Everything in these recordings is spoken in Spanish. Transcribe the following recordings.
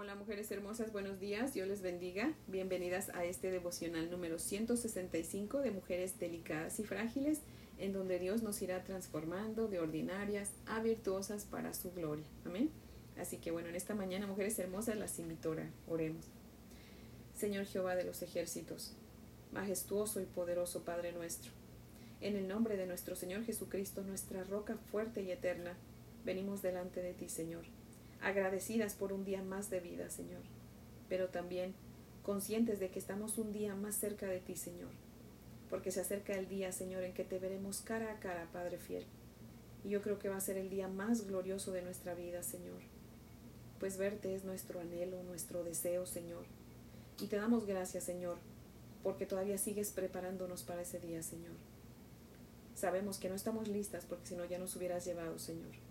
Hola mujeres hermosas, buenos días, Dios les bendiga. Bienvenidas a este devocional número 165 de mujeres delicadas y frágiles, en donde Dios nos irá transformando de ordinarias a virtuosas para su gloria. Amén. Así que bueno, en esta mañana, mujeres hermosas, las invito. Oremos. Señor Jehová de los ejércitos, majestuoso y poderoso Padre nuestro, en el nombre de nuestro Señor Jesucristo, nuestra roca fuerte y eterna, venimos delante de ti, Señor agradecidas por un día más de vida, Señor, pero también conscientes de que estamos un día más cerca de ti, Señor, porque se acerca el día, Señor, en que te veremos cara a cara, Padre fiel. Y yo creo que va a ser el día más glorioso de nuestra vida, Señor, pues verte es nuestro anhelo, nuestro deseo, Señor. Y te damos gracias, Señor, porque todavía sigues preparándonos para ese día, Señor. Sabemos que no estamos listas porque si no ya nos hubieras llevado, Señor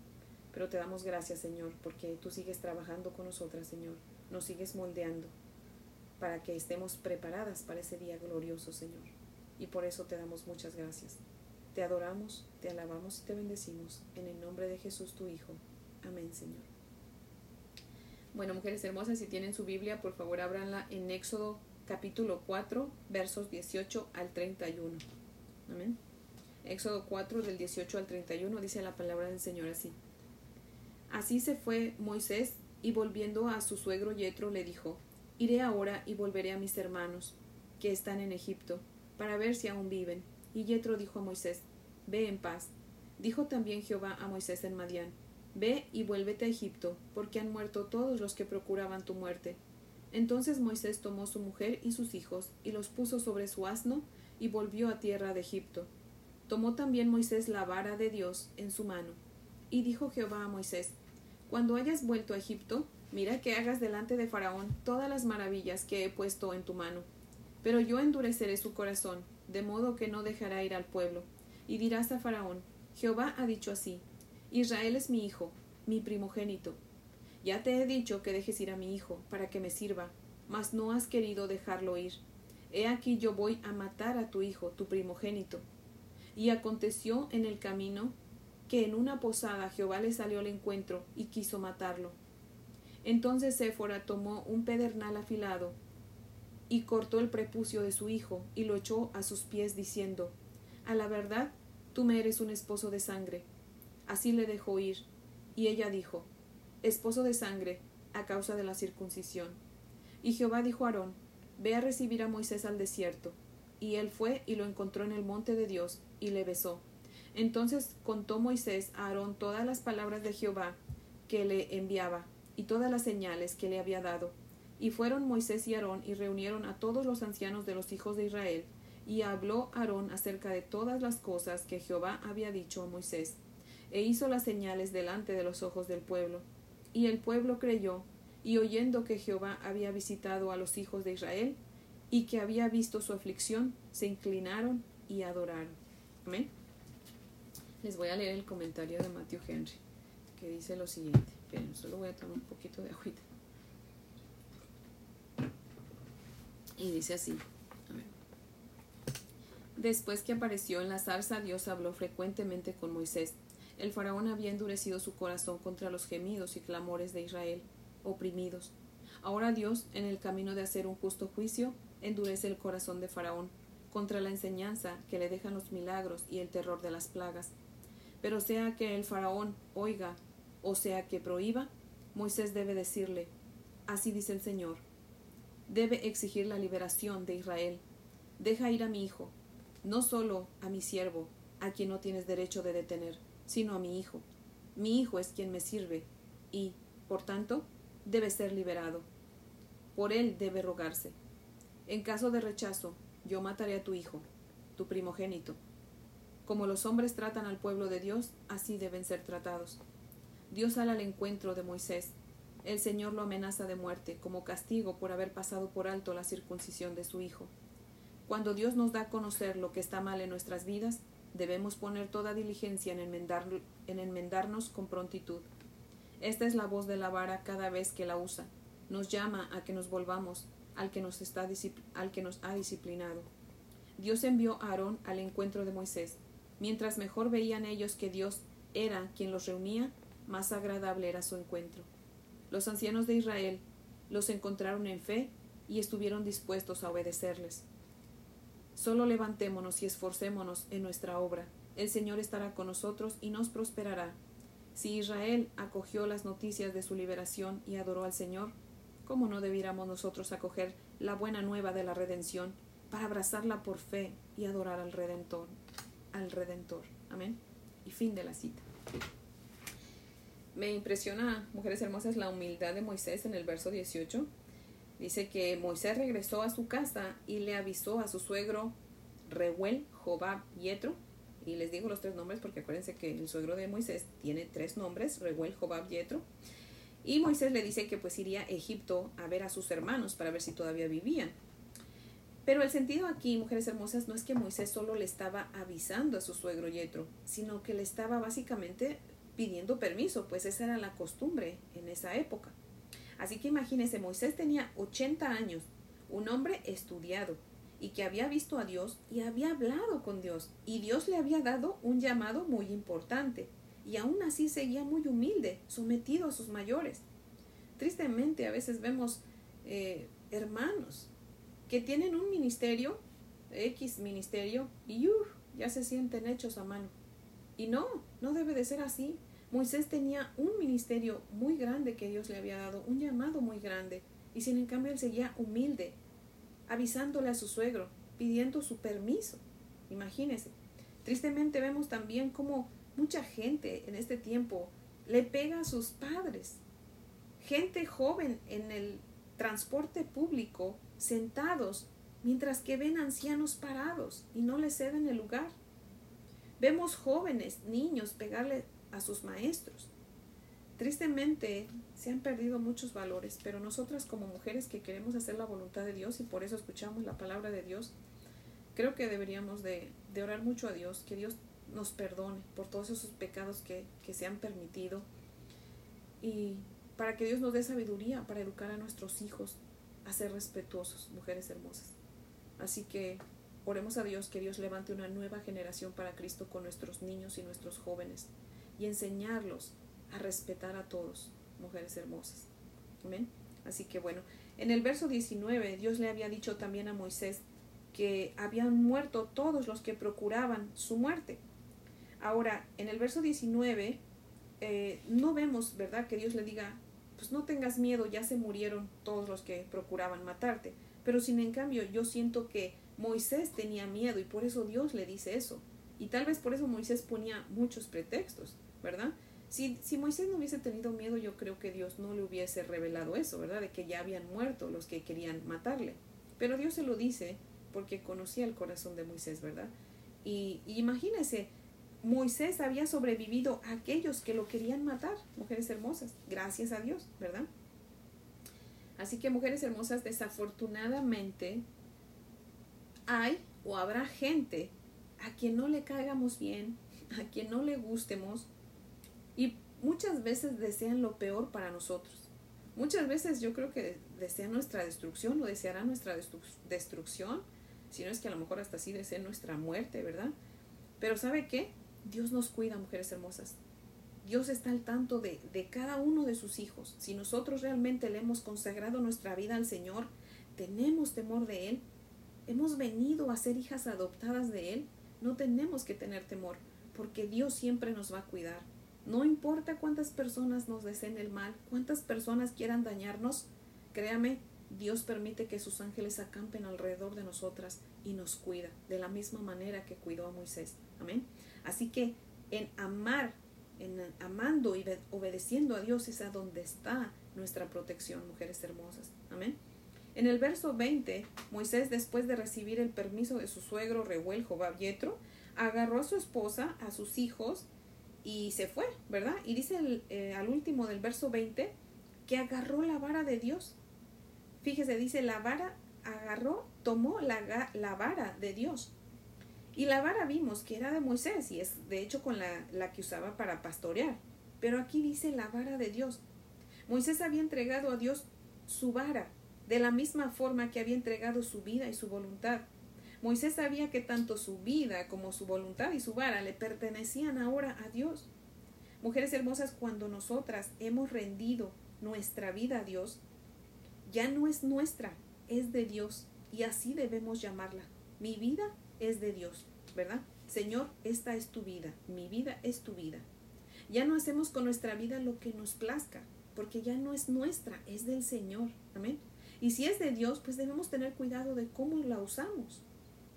pero te damos gracias, Señor, porque tú sigues trabajando con nosotras, Señor. Nos sigues moldeando para que estemos preparadas para ese día glorioso, Señor. Y por eso te damos muchas gracias. Te adoramos, te alabamos y te bendecimos. En el nombre de Jesús, tu Hijo. Amén, Señor. Bueno, mujeres hermosas, si tienen su Biblia, por favor, ábranla en Éxodo capítulo 4, versos 18 al 31. Amén. Éxodo 4, del 18 al 31, dice la palabra del Señor así. Así se fue Moisés, y volviendo a su suegro Yetro le dijo Iré ahora y volveré a mis hermanos, que están en Egipto, para ver si aún viven. Y Yetro dijo a Moisés Ve en paz. Dijo también Jehová a Moisés en Madián Ve y vuélvete a Egipto, porque han muerto todos los que procuraban tu muerte. Entonces Moisés tomó su mujer y sus hijos, y los puso sobre su asno, y volvió a tierra de Egipto. Tomó también Moisés la vara de Dios en su mano. Y dijo Jehová a Moisés cuando hayas vuelto a Egipto, mira que hagas delante de Faraón todas las maravillas que he puesto en tu mano. Pero yo endureceré su corazón, de modo que no dejará ir al pueblo. Y dirás a Faraón, Jehová ha dicho así, Israel es mi hijo, mi primogénito. Ya te he dicho que dejes ir a mi hijo, para que me sirva, mas no has querido dejarlo ir. He aquí yo voy a matar a tu hijo, tu primogénito. Y aconteció en el camino que en una posada Jehová le salió al encuentro y quiso matarlo. Entonces Séfora tomó un pedernal afilado y cortó el prepucio de su hijo y lo echó a sus pies diciendo A la verdad, tú me eres un esposo de sangre. Así le dejó ir, y ella dijo Esposo de sangre, a causa de la circuncisión. Y Jehová dijo a Aarón Ve a recibir a Moisés al desierto. Y él fue y lo encontró en el monte de Dios, y le besó. Entonces contó Moisés a Aarón todas las palabras de Jehová que le enviaba y todas las señales que le había dado. Y fueron Moisés y Aarón y reunieron a todos los ancianos de los hijos de Israel, y habló Aarón acerca de todas las cosas que Jehová había dicho a Moisés, e hizo las señales delante de los ojos del pueblo. Y el pueblo creyó, y oyendo que Jehová había visitado a los hijos de Israel, y que había visto su aflicción, se inclinaron y adoraron. Amén. Les voy a leer el comentario de Matthew Henry, que dice lo siguiente. Pero solo voy a tomar un poquito de agüita. Y dice así. Después que apareció en la zarza, Dios habló frecuentemente con Moisés. El faraón había endurecido su corazón contra los gemidos y clamores de Israel, oprimidos. Ahora Dios, en el camino de hacer un justo juicio, endurece el corazón de faraón contra la enseñanza que le dejan los milagros y el terror de las plagas. Pero sea que el faraón oiga o sea que prohíba, Moisés debe decirle, así dice el Señor, debe exigir la liberación de Israel. Deja ir a mi hijo, no solo a mi siervo, a quien no tienes derecho de detener, sino a mi hijo. Mi hijo es quien me sirve y, por tanto, debe ser liberado. Por él debe rogarse. En caso de rechazo, yo mataré a tu hijo, tu primogénito. Como los hombres tratan al pueblo de Dios, así deben ser tratados. Dios sale al encuentro de Moisés. El Señor lo amenaza de muerte como castigo por haber pasado por alto la circuncisión de su Hijo. Cuando Dios nos da a conocer lo que está mal en nuestras vidas, debemos poner toda diligencia en, en enmendarnos con prontitud. Esta es la voz de la vara cada vez que la usa. Nos llama a que nos volvamos al que nos, está, al que nos ha disciplinado. Dios envió a Aarón al encuentro de Moisés Mientras mejor veían ellos que Dios era quien los reunía, más agradable era su encuentro. Los ancianos de Israel los encontraron en fe y estuvieron dispuestos a obedecerles. Solo levantémonos y esforcémonos en nuestra obra. El Señor estará con nosotros y nos prosperará. Si Israel acogió las noticias de su liberación y adoró al Señor, ¿cómo no debiéramos nosotros acoger la buena nueva de la redención para abrazarla por fe y adorar al Redentor? Al Redentor. Amén. Y fin de la cita. Me impresiona, mujeres hermosas, la humildad de Moisés en el verso 18. Dice que Moisés regresó a su casa y le avisó a su suegro Reuel, Jobab, Yetro. Y les digo los tres nombres porque acuérdense que el suegro de Moisés tiene tres nombres, Reuel, Jobab, Yetro. Y Moisés le dice que pues iría a Egipto a ver a sus hermanos para ver si todavía vivían. Pero el sentido aquí, mujeres hermosas, no es que Moisés solo le estaba avisando a su suegro Yetro, sino que le estaba básicamente pidiendo permiso, pues esa era la costumbre en esa época. Así que imagínense, Moisés tenía 80 años, un hombre estudiado y que había visto a Dios y había hablado con Dios y Dios le había dado un llamado muy importante y aún así seguía muy humilde, sometido a sus mayores. Tristemente a veces vemos eh, hermanos que tienen un ministerio, X ministerio, y ya se sienten hechos a mano. Y no, no debe de ser así. Moisés tenía un ministerio muy grande que Dios le había dado, un llamado muy grande, y sin en cambio él seguía humilde, avisándole a su suegro, pidiendo su permiso. Imagínese. Tristemente vemos también cómo mucha gente en este tiempo le pega a sus padres. Gente joven en el transporte público, sentados, mientras que ven ancianos parados y no les ceden el lugar. Vemos jóvenes, niños, pegarle a sus maestros. Tristemente se han perdido muchos valores, pero nosotras como mujeres que queremos hacer la voluntad de Dios y por eso escuchamos la palabra de Dios, creo que deberíamos de, orar mucho a Dios, que Dios nos perdone por todos esos pecados que, que se han permitido y para que Dios nos dé sabiduría para educar a nuestros hijos a ser respetuosos, mujeres hermosas. Así que oremos a Dios que Dios levante una nueva generación para Cristo con nuestros niños y nuestros jóvenes y enseñarlos a respetar a todos, mujeres hermosas. Amén. Así que bueno, en el verso 19 Dios le había dicho también a Moisés que habían muerto todos los que procuraban su muerte. Ahora, en el verso 19 eh, no vemos, ¿verdad? Que Dios le diga, pues no tengas miedo, ya se murieron todos los que procuraban matarte. Pero sin en cambio yo siento que Moisés tenía miedo y por eso Dios le dice eso. Y tal vez por eso Moisés ponía muchos pretextos. ¿verdad? Si, si Moisés no hubiese tenido miedo, yo creo que Dios no le hubiese revelado eso, ¿verdad? De que ya habían muerto los que querían matarle. Pero Dios se lo dice porque conocía el corazón de Moisés, ¿verdad? Y, y Moisés había sobrevivido a aquellos que lo querían matar, mujeres hermosas, gracias a Dios, ¿verdad? Así que mujeres hermosas, desafortunadamente hay o habrá gente a quien no le caigamos bien, a quien no le gustemos, y muchas veces desean lo peor para nosotros. Muchas veces yo creo que desean nuestra destrucción o desearán nuestra destrucción, si no es que a lo mejor hasta así desean nuestra muerte, ¿verdad? Pero ¿sabe qué? Dios nos cuida, mujeres hermosas. Dios está al tanto de, de cada uno de sus hijos. Si nosotros realmente le hemos consagrado nuestra vida al Señor, tenemos temor de Él, hemos venido a ser hijas adoptadas de Él, no tenemos que tener temor, porque Dios siempre nos va a cuidar. No importa cuántas personas nos deseen el mal, cuántas personas quieran dañarnos, créame, Dios permite que sus ángeles acampen alrededor de nosotras y nos cuida de la misma manera que cuidó a Moisés. Amén. Así que en amar, en amando y obedeciendo a Dios es a donde está nuestra protección, mujeres hermosas. Amén. En el verso 20, Moisés, después de recibir el permiso de su suegro Reuel Jobab Yetro, agarró a su esposa, a sus hijos y se fue, ¿verdad? Y dice eh, al último del verso 20 que agarró la vara de Dios. Fíjese, dice la vara, agarró, tomó la, la vara de Dios. Y la vara vimos que era de Moisés y es de hecho con la, la que usaba para pastorear. Pero aquí dice la vara de Dios. Moisés había entregado a Dios su vara, de la misma forma que había entregado su vida y su voluntad. Moisés sabía que tanto su vida como su voluntad y su vara le pertenecían ahora a Dios. Mujeres hermosas, cuando nosotras hemos rendido nuestra vida a Dios, ya no es nuestra, es de Dios y así debemos llamarla. Mi vida es de Dios, ¿verdad? Señor, esta es tu vida, mi vida es tu vida. Ya no hacemos con nuestra vida lo que nos plazca, porque ya no es nuestra, es del Señor. Amén. Y si es de Dios, pues debemos tener cuidado de cómo la usamos.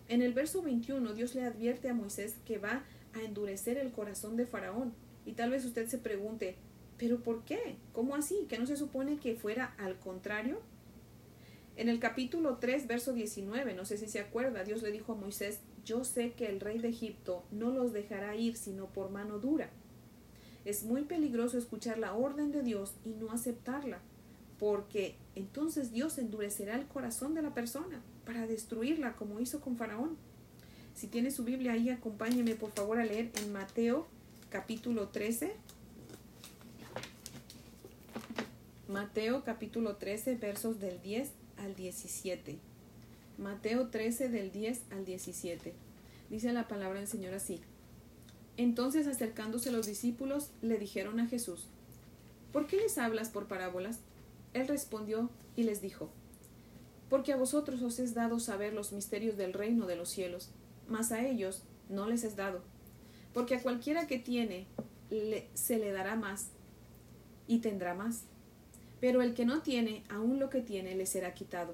En el verso 21, Dios le advierte a Moisés que va a endurecer el corazón de Faraón. Y tal vez usted se pregunte, ¿pero por qué? ¿Cómo así? ¿Que no se supone que fuera al contrario? En el capítulo 3, verso 19, no sé si se acuerda, Dios le dijo a Moisés, yo sé que el rey de Egipto no los dejará ir sino por mano dura. Es muy peligroso escuchar la orden de Dios y no aceptarla, porque entonces Dios endurecerá el corazón de la persona para destruirla como hizo con Faraón. Si tiene su Biblia ahí, acompáñeme por favor a leer en Mateo capítulo 13. Mateo capítulo 13 versos del 10 al 17. Mateo 13 del 10 al 17. Dice la palabra del Señor así. Entonces acercándose los discípulos le dijeron a Jesús, ¿por qué les hablas por parábolas? Él respondió y les dijo, porque a vosotros os es dado saber los misterios del reino de los cielos, mas a ellos no les es dado, porque a cualquiera que tiene se le dará más y tendrá más, pero el que no tiene, aun lo que tiene le será quitado.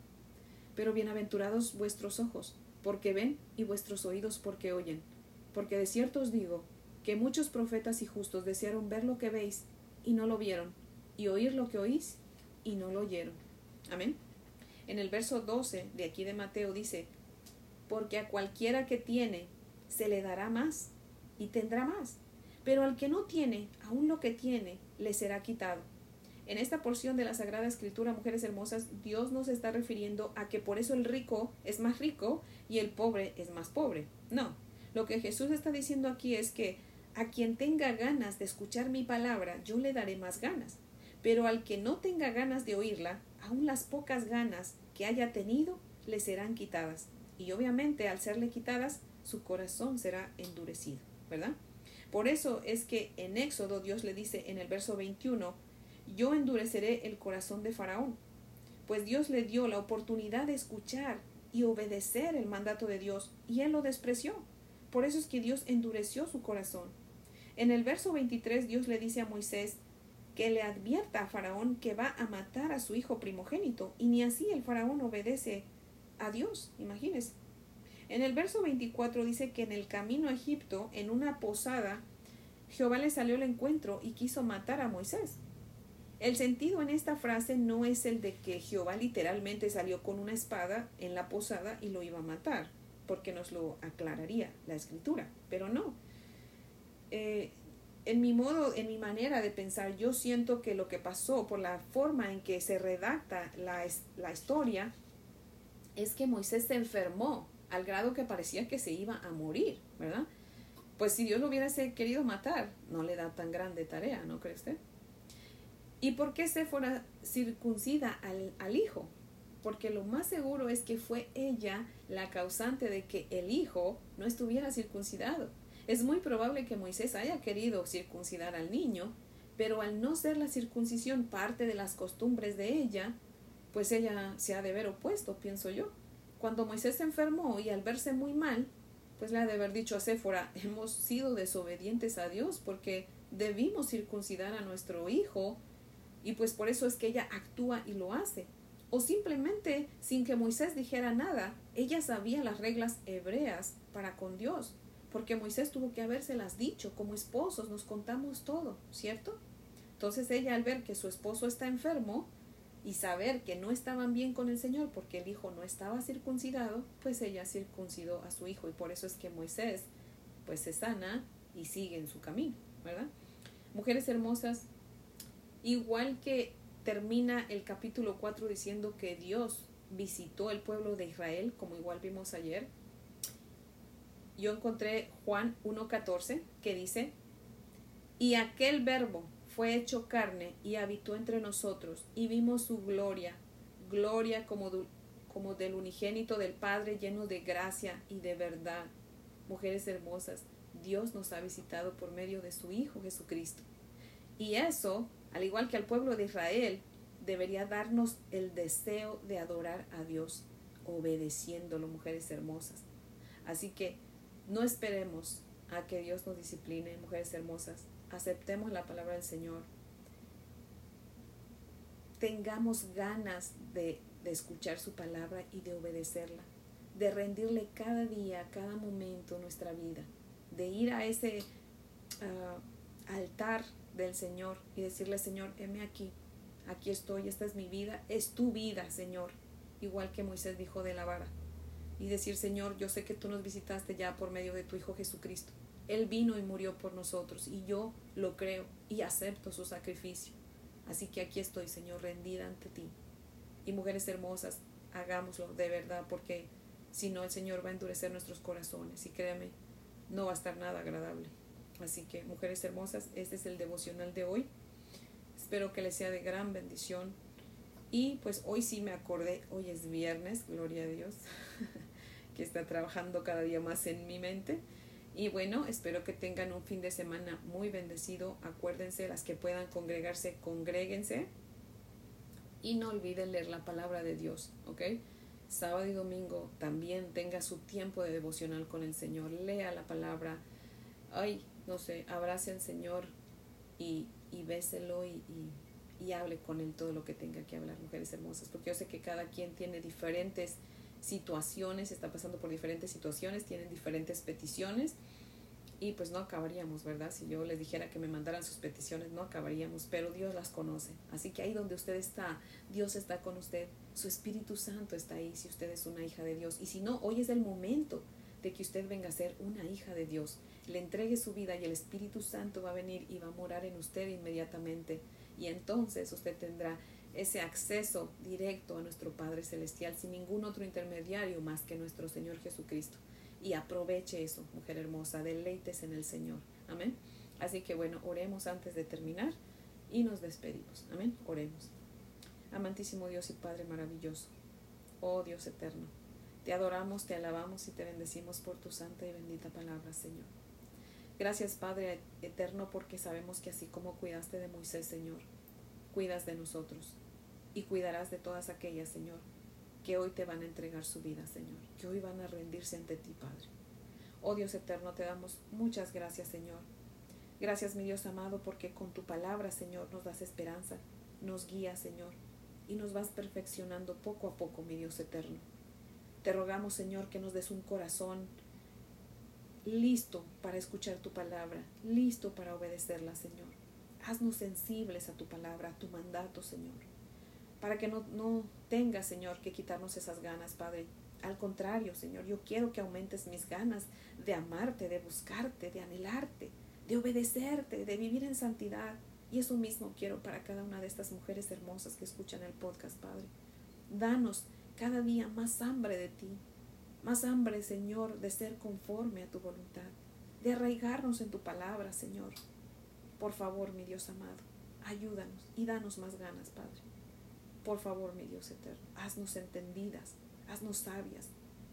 Pero bienaventurados vuestros ojos, porque ven, y vuestros oídos porque oyen, porque de cierto os digo, que muchos profetas y justos desearon ver lo que veis, y no lo vieron, y oír lo que oís y no lo oyeron. Amén. En el verso 12 de aquí de Mateo dice, porque a cualquiera que tiene se le dará más y tendrá más, pero al que no tiene, aún lo que tiene, le será quitado. En esta porción de la Sagrada Escritura, mujeres hermosas, Dios nos está refiriendo a que por eso el rico es más rico y el pobre es más pobre. No, lo que Jesús está diciendo aquí es que a quien tenga ganas de escuchar mi palabra, yo le daré más ganas pero al que no tenga ganas de oírla, aun las pocas ganas que haya tenido le serán quitadas. Y obviamente al serle quitadas, su corazón será endurecido, ¿verdad? Por eso es que en Éxodo Dios le dice en el verso 21, yo endureceré el corazón de Faraón, pues Dios le dio la oportunidad de escuchar y obedecer el mandato de Dios y él lo despreció. Por eso es que Dios endureció su corazón. En el verso 23 Dios le dice a Moisés, que le advierta a Faraón que va a matar a su hijo primogénito, y ni así el Faraón obedece a Dios, imagínese. En el verso 24 dice que en el camino a Egipto, en una posada, Jehová le salió al encuentro y quiso matar a Moisés. El sentido en esta frase no es el de que Jehová literalmente salió con una espada en la posada y lo iba a matar, porque nos lo aclararía la escritura, pero no. Eh, en mi modo, en mi manera de pensar, yo siento que lo que pasó por la forma en que se redacta la, la historia es que Moisés se enfermó al grado que parecía que se iba a morir, ¿verdad? Pues si Dios lo hubiese querido matar, no le da tan grande tarea, ¿no cree usted? ¿Y por qué se fuera circuncida al, al hijo? Porque lo más seguro es que fue ella la causante de que el hijo no estuviera circuncidado. Es muy probable que Moisés haya querido circuncidar al niño, pero al no ser la circuncisión parte de las costumbres de ella, pues ella se ha de ver opuesto, pienso yo. Cuando Moisés se enfermó y al verse muy mal, pues le ha de haber dicho a Séfora, hemos sido desobedientes a Dios porque debimos circuncidar a nuestro hijo y pues por eso es que ella actúa y lo hace. O simplemente, sin que Moisés dijera nada, ella sabía las reglas hebreas para con Dios porque Moisés tuvo que habérselas dicho, como esposos nos contamos todo, ¿cierto? Entonces ella al ver que su esposo está enfermo y saber que no estaban bien con el Señor porque el hijo no estaba circuncidado, pues ella circuncidó a su hijo y por eso es que Moisés pues se sana y sigue en su camino, ¿verdad? Mujeres hermosas, igual que termina el capítulo 4 diciendo que Dios visitó el pueblo de Israel, como igual vimos ayer. Yo encontré Juan 1.14 que dice, y aquel verbo fue hecho carne y habitó entre nosotros, y vimos su gloria, gloria como, como del unigénito del Padre lleno de gracia y de verdad. Mujeres hermosas, Dios nos ha visitado por medio de su Hijo Jesucristo. Y eso, al igual que al pueblo de Israel, debería darnos el deseo de adorar a Dios, obedeciéndolo, mujeres hermosas. Así que no esperemos a que Dios nos discipline, mujeres hermosas. Aceptemos la palabra del Señor. Tengamos ganas de, escuchar su palabra y de obedecerla, de rendirle cada día, cada momento nuestra vida, de ir a ese ah, del Señor y decirle, Señor, heme aquí, aquí estoy, esta es mi vida, es tu vida, Señor, igual que Moisés dijo de la vara. Y decir, Señor, yo sé que tú nos visitaste ya por medio de tu Hijo Jesucristo. Él vino y murió por nosotros y yo lo creo y acepto su sacrificio. Así que aquí estoy, Señor, rendida ante ti. Y mujeres hermosas, hagámoslo de verdad porque si no el Señor va a endurecer nuestros corazones y créame, no va a estar nada agradable. Así que, mujeres hermosas, este es el devocional de hoy. Espero que les sea de gran bendición. Y pues hoy sí me acordé, hoy es viernes, gloria a Dios, que está trabajando cada día más en mi mente. Y bueno, espero que tengan un fin de semana muy bendecido. Acuérdense, las que puedan congregarse, congréguense. Y no olviden leer la palabra de Dios, ¿ok? Sábado y domingo también tenga su tiempo de devocional con el Señor. Lea la palabra. Ay, no sé, abrace al Señor y, y béselo y, y, hable con Él todo lo que tenga que hablar, mujeres hermosas, porque yo sé que cada quien tiene diferentes situaciones, está pasando por diferentes situaciones, tienen diferentes peticiones y pues no acabaríamos, ¿verdad? Si yo les dijera que me mandaran sus peticiones, no acabaríamos, pero Dios las conoce. Así que ahí donde usted está, Dios está con usted, su Espíritu Santo está ahí si usted es una hija de Dios. Y si no, hoy es el momento de que usted venga a ser una hija de Dios le entregue su vida y el Espíritu Santo va a venir y va a morar en usted inmediatamente. Y entonces usted tendrá ese acceso directo a nuestro Padre Celestial sin ningún otro intermediario más que nuestro Señor Jesucristo. Y aproveche eso, mujer hermosa, deleites en el Señor. Amén. Así que bueno, oremos antes de terminar y nos despedimos. Amén. Oremos. Amantísimo Dios y Padre maravilloso. Oh Dios eterno. Te adoramos, te alabamos y te bendecimos por tu santa y bendita palabra, Señor. Gracias Padre eterno porque sabemos que así como cuidaste de Moisés, Señor, cuidas de nosotros y cuidarás de todas aquellas, Señor, que hoy te van a entregar su vida, Señor, que hoy van a rendirse ante ti, Padre. Oh Dios eterno, te damos muchas gracias, Señor. Gracias, mi Dios amado, porque con tu palabra, Señor, nos das esperanza, nos guías, Señor, y nos vas perfeccionando poco a poco, mi Dios eterno. Te rogamos, Señor, que nos des un corazón listo para escuchar tu palabra, listo para obedecerla, Señor. Haznos sensibles a tu palabra, a tu mandato, Señor. Para que no, no tengas, Señor, que quitarnos esas ganas, Padre. Al contrario, Señor, yo quiero que aumentes mis ganas de amarte, de buscarte, de anhelarte, de obedecerte, de vivir en santidad. Y eso mismo quiero para cada una de estas mujeres hermosas que escuchan el podcast, Padre. Danos cada día más hambre de ti, más hambre, Señor, de ser conforme a tu voluntad, de arraigarnos en tu palabra, Señor. Por favor, mi Dios amado, ayúdanos y danos más ganas, Padre. Por favor, mi Dios eterno, haznos entendidas, haznos sabias,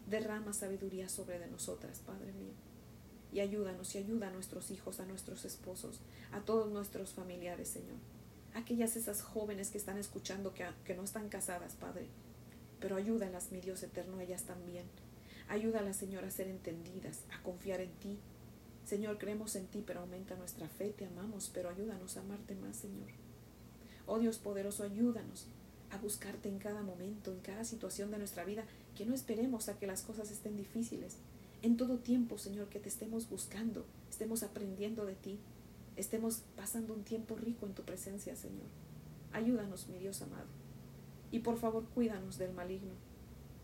derrama sabiduría sobre de nosotras, Padre mío. Y ayúdanos y ayuda a nuestros hijos, a nuestros esposos, a todos nuestros familiares, Señor. Aquellas esas jóvenes que están escuchando que, que no están casadas, Padre. Pero ayúdalas, mi Dios eterno, ellas también Ayúdala, Señor, a ser entendidas, a confiar en ti. Señor, creemos en ti, pero aumenta nuestra fe, te amamos, pero ayúdanos a amarte más, Señor. Oh Dios poderoso, ayúdanos a buscarte en cada momento, en cada situación de nuestra vida, que no esperemos a que las cosas estén difíciles. En todo tiempo, Señor, que te estemos buscando, estemos aprendiendo de ti, estemos pasando un tiempo rico en tu presencia, Señor. Ayúdanos, mi Dios amado. Y por favor, cuídanos del maligno.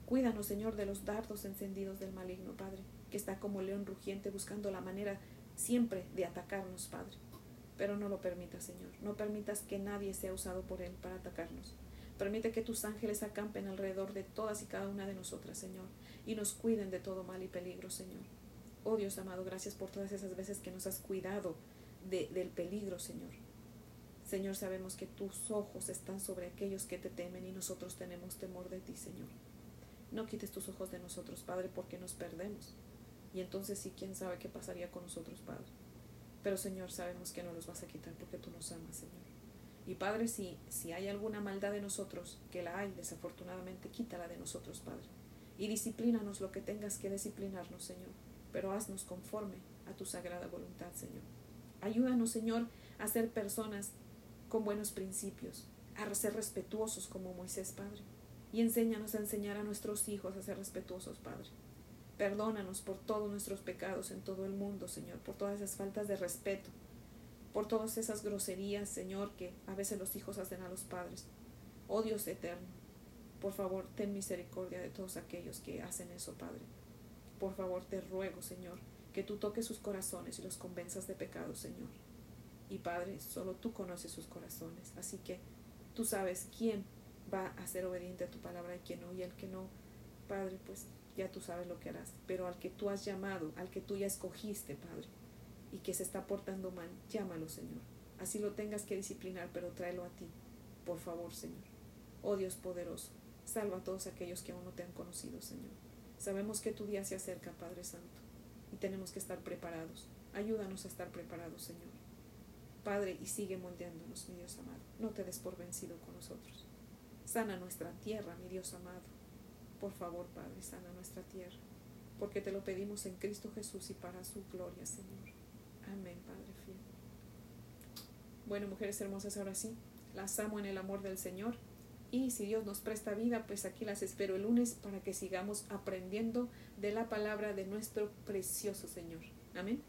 Cuídanos, Señor, de los dardos encendidos del maligno, Padre, que está como león rugiente buscando la manera siempre de atacarnos, Padre. Pero no lo permitas, Señor. No permitas que nadie sea usado por Él para atacarnos. Permite que tus ángeles acampen alrededor de todas y cada una de nosotras, Señor, y nos cuiden de todo mal y peligro, Señor. Oh Dios amado, gracias por todas esas veces que nos has cuidado de, del peligro, Señor. Señor, sabemos que tus ojos están sobre aquellos que te temen y nosotros tenemos temor de ti, Señor. No quites tus ojos de nosotros, Padre, porque nos perdemos. Y entonces sí, quién sabe qué pasaría con nosotros, Padre. Pero Señor, sabemos que no los vas a quitar porque tú nos amas, Señor. Y Padre, si, si hay alguna maldad de nosotros, que la hay, desafortunadamente, quítala de nosotros, Padre. Y disciplínanos lo que tengas que disciplinarnos, Señor. Pero haznos conforme a tu sagrada voluntad, Señor. Ayúdanos, Señor, a ser personas con buenos principios, a ser respetuosos como Moisés, Padre. Y enséñanos a enseñar a nuestros hijos a ser respetuosos, Padre. Perdónanos por todos nuestros pecados en todo el mundo, Señor, por todas esas faltas de respeto, por todas esas groserías, Señor, que a veces los hijos hacen a los padres. Oh Dios eterno, por favor, ten misericordia de todos aquellos que hacen eso, Padre. Por favor, te ruego, Señor, que tú toques sus corazones y los convenzas de pecado, Señor. Y Padre, solo tú conoces sus corazones, así que tú sabes quién va a ser obediente a tu palabra y quién no, y el que no, Padre, pues ya tú sabes lo que harás. Pero al que tú has llamado, al que tú ya escogiste, Padre, y que se está portando mal, llámalo, Señor. Así lo tengas que disciplinar, pero tráelo a ti, por favor, Señor. Oh Dios poderoso, salva a todos aquellos que aún no te han conocido, Señor. Sabemos que tu día se acerca, Padre Santo, y tenemos que estar preparados. Ayúdanos a estar preparados, Señor. Padre, y sigue moldeándonos, mi Dios amado. No te des por vencido con nosotros. Sana nuestra tierra, mi Dios amado. Por favor, Padre, sana nuestra tierra, porque te lo pedimos en Cristo Jesús y para su gloria, Señor. Amén, Padre fiel. Bueno, mujeres hermosas, ahora sí, las amo en el amor del Señor. Y si Dios nos presta vida, pues aquí las espero el lunes para que sigamos aprendiendo de la palabra de nuestro precioso Señor. Amén.